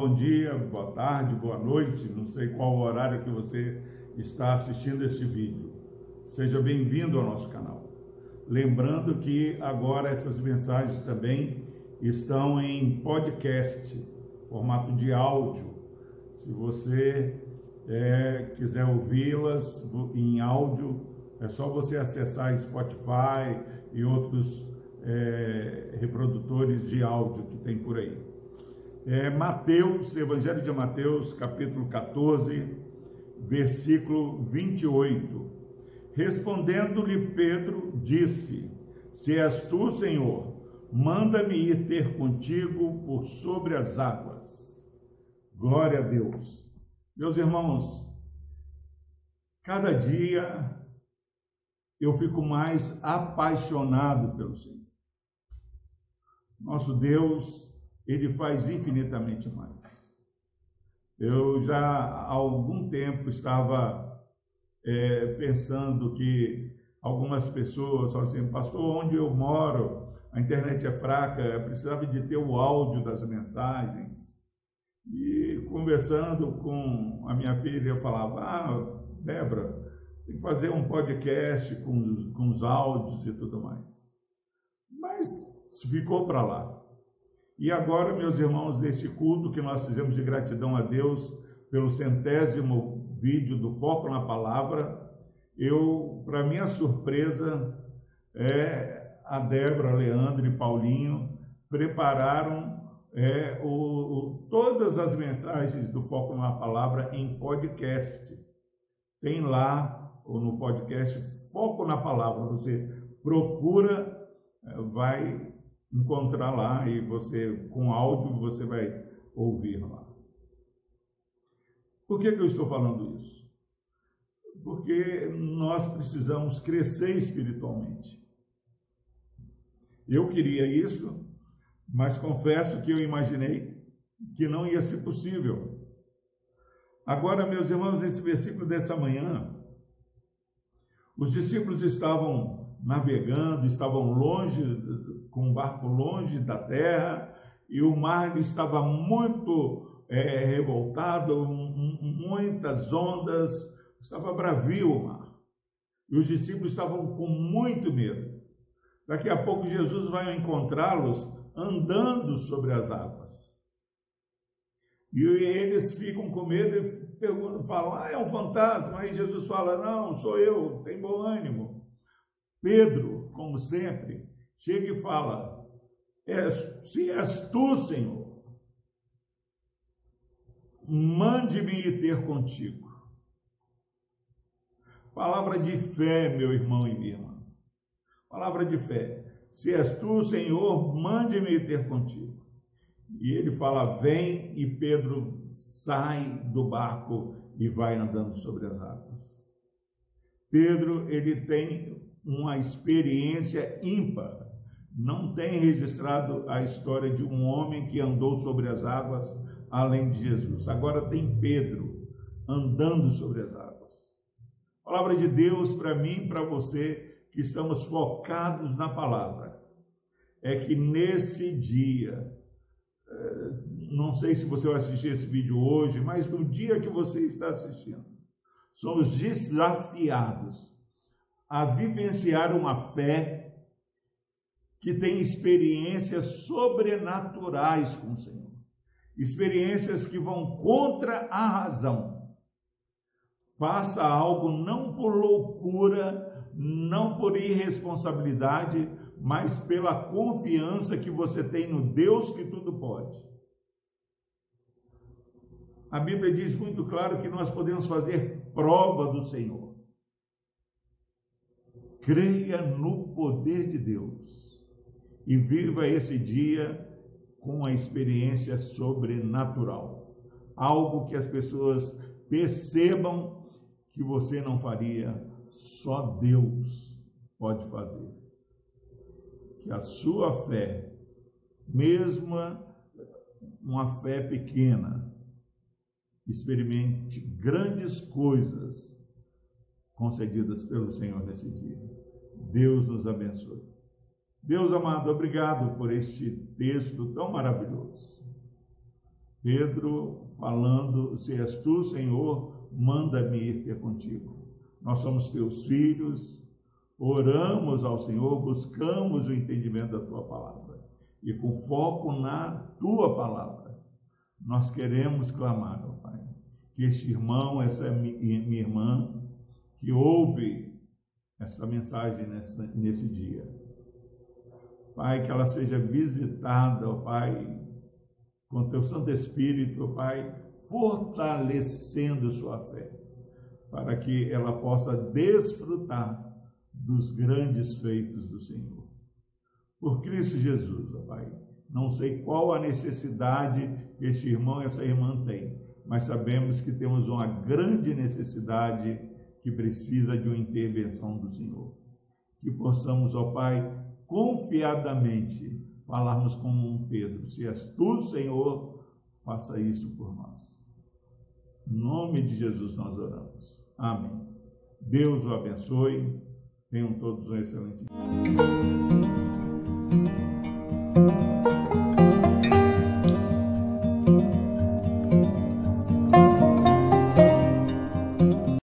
bom dia, boa tarde, boa noite, não sei qual horário que você está assistindo este vídeo. Seja bem-vindo ao nosso canal. Lembrando que agora essas mensagens também estão em podcast, formato de áudio. Se você é, quiser ouvi-las em áudio, é só você acessar Spotify e outros é, reprodutores de áudio que tem por aí. É, Mateus, Evangelho de Mateus, capítulo 14, versículo 28. Respondendo-lhe Pedro, disse: Se és tu, Senhor, manda-me ir ter contigo por sobre as águas. Glória a Deus. Meus irmãos, cada dia eu fico mais apaixonado pelo Senhor. Nosso Deus, ele faz infinitamente mais. Eu já há algum tempo estava é, pensando que algumas pessoas falam assim, pastor, onde eu moro, a internet é fraca, eu precisava de ter o áudio das mensagens. E conversando com a minha filha, eu falava, ah, Débora, tem que fazer um podcast com, com os áudios e tudo mais. Mas ficou para lá. E agora, meus irmãos, desse culto que nós fizemos de gratidão a Deus pelo centésimo vídeo do Foco na Palavra, eu, para minha surpresa, é, a Débora, Leandro e Paulinho prepararam é, o, o, todas as mensagens do Foco na Palavra em podcast. Tem lá, ou no podcast, Foco na Palavra. Você procura, é, vai encontrar lá e você, com áudio, você vai ouvir lá. Por que, que eu estou falando isso? Porque nós precisamos crescer espiritualmente. Eu queria isso, mas confesso que eu imaginei que não ia ser possível. Agora, meus irmãos, esse versículo dessa manhã, os discípulos estavam navegando, estavam longe com um barco longe da terra, e o mar estava muito é, revoltado, muitas ondas, estava bravio o mar. E os discípulos estavam com muito medo. Daqui a pouco Jesus vai encontrá-los andando sobre as águas. E eles ficam com medo e perguntam, falam, ah, é um fantasma. Aí Jesus fala, não, sou eu, tem bom ânimo. Pedro, como sempre, chega e fala: Se és tu, Senhor, mande-me ir ter contigo. Palavra de fé, meu irmão e minha irmã. Palavra de fé. Se és tu, Senhor, mande-me ter contigo. E ele fala: Vem, e Pedro sai do barco e vai andando sobre as águas. Pedro, ele tem uma experiência ímpar não tem registrado a história de um homem que andou sobre as águas além de Jesus. Agora tem Pedro andando sobre as águas. palavra de Deus para mim para você que estamos focados na palavra é que nesse dia, eh, não sei se você vai assistir esse vídeo hoje, mas no dia que você está assistindo, somos desafiados a vivenciar uma fé que tem experiências sobrenaturais com o Senhor, experiências que vão contra a razão. Faça algo não por loucura, não por irresponsabilidade, mas pela confiança que você tem no Deus que tudo pode. A Bíblia diz muito claro que nós podemos fazer prova do Senhor. Creia no poder de Deus e viva esse dia com a experiência sobrenatural. Algo que as pessoas percebam que você não faria, só Deus pode fazer. Que a sua fé, mesmo uma fé pequena, experimente grandes coisas concedidas pelo Senhor nesse dia. Deus nos abençoe. Deus amado, obrigado por este texto tão maravilhoso. Pedro falando: Se és tu, Senhor, manda-me ir ter contigo. Nós somos teus filhos, oramos ao Senhor, buscamos o entendimento da tua palavra e com foco na tua palavra. Nós queremos clamar, ó Pai, que este irmão, essa minha irmã, que ouve essa mensagem nesse, nesse dia, Pai, que ela seja visitada, ó Pai, com teu Santo Espírito, ó Pai, fortalecendo sua fé, para que ela possa desfrutar dos grandes feitos do Senhor. Por Cristo Jesus, ó Pai. Não sei qual a necessidade que este irmão e essa irmã têm, mas sabemos que temos uma grande necessidade que precisa de uma intervenção do Senhor. Que possamos, ó Pai, confiadamente falarmos como um Pedro: Se és tu, Senhor, faça isso por nós. Em nome de Jesus nós oramos. Amém. Deus o abençoe. Tenham todos um excelente dia.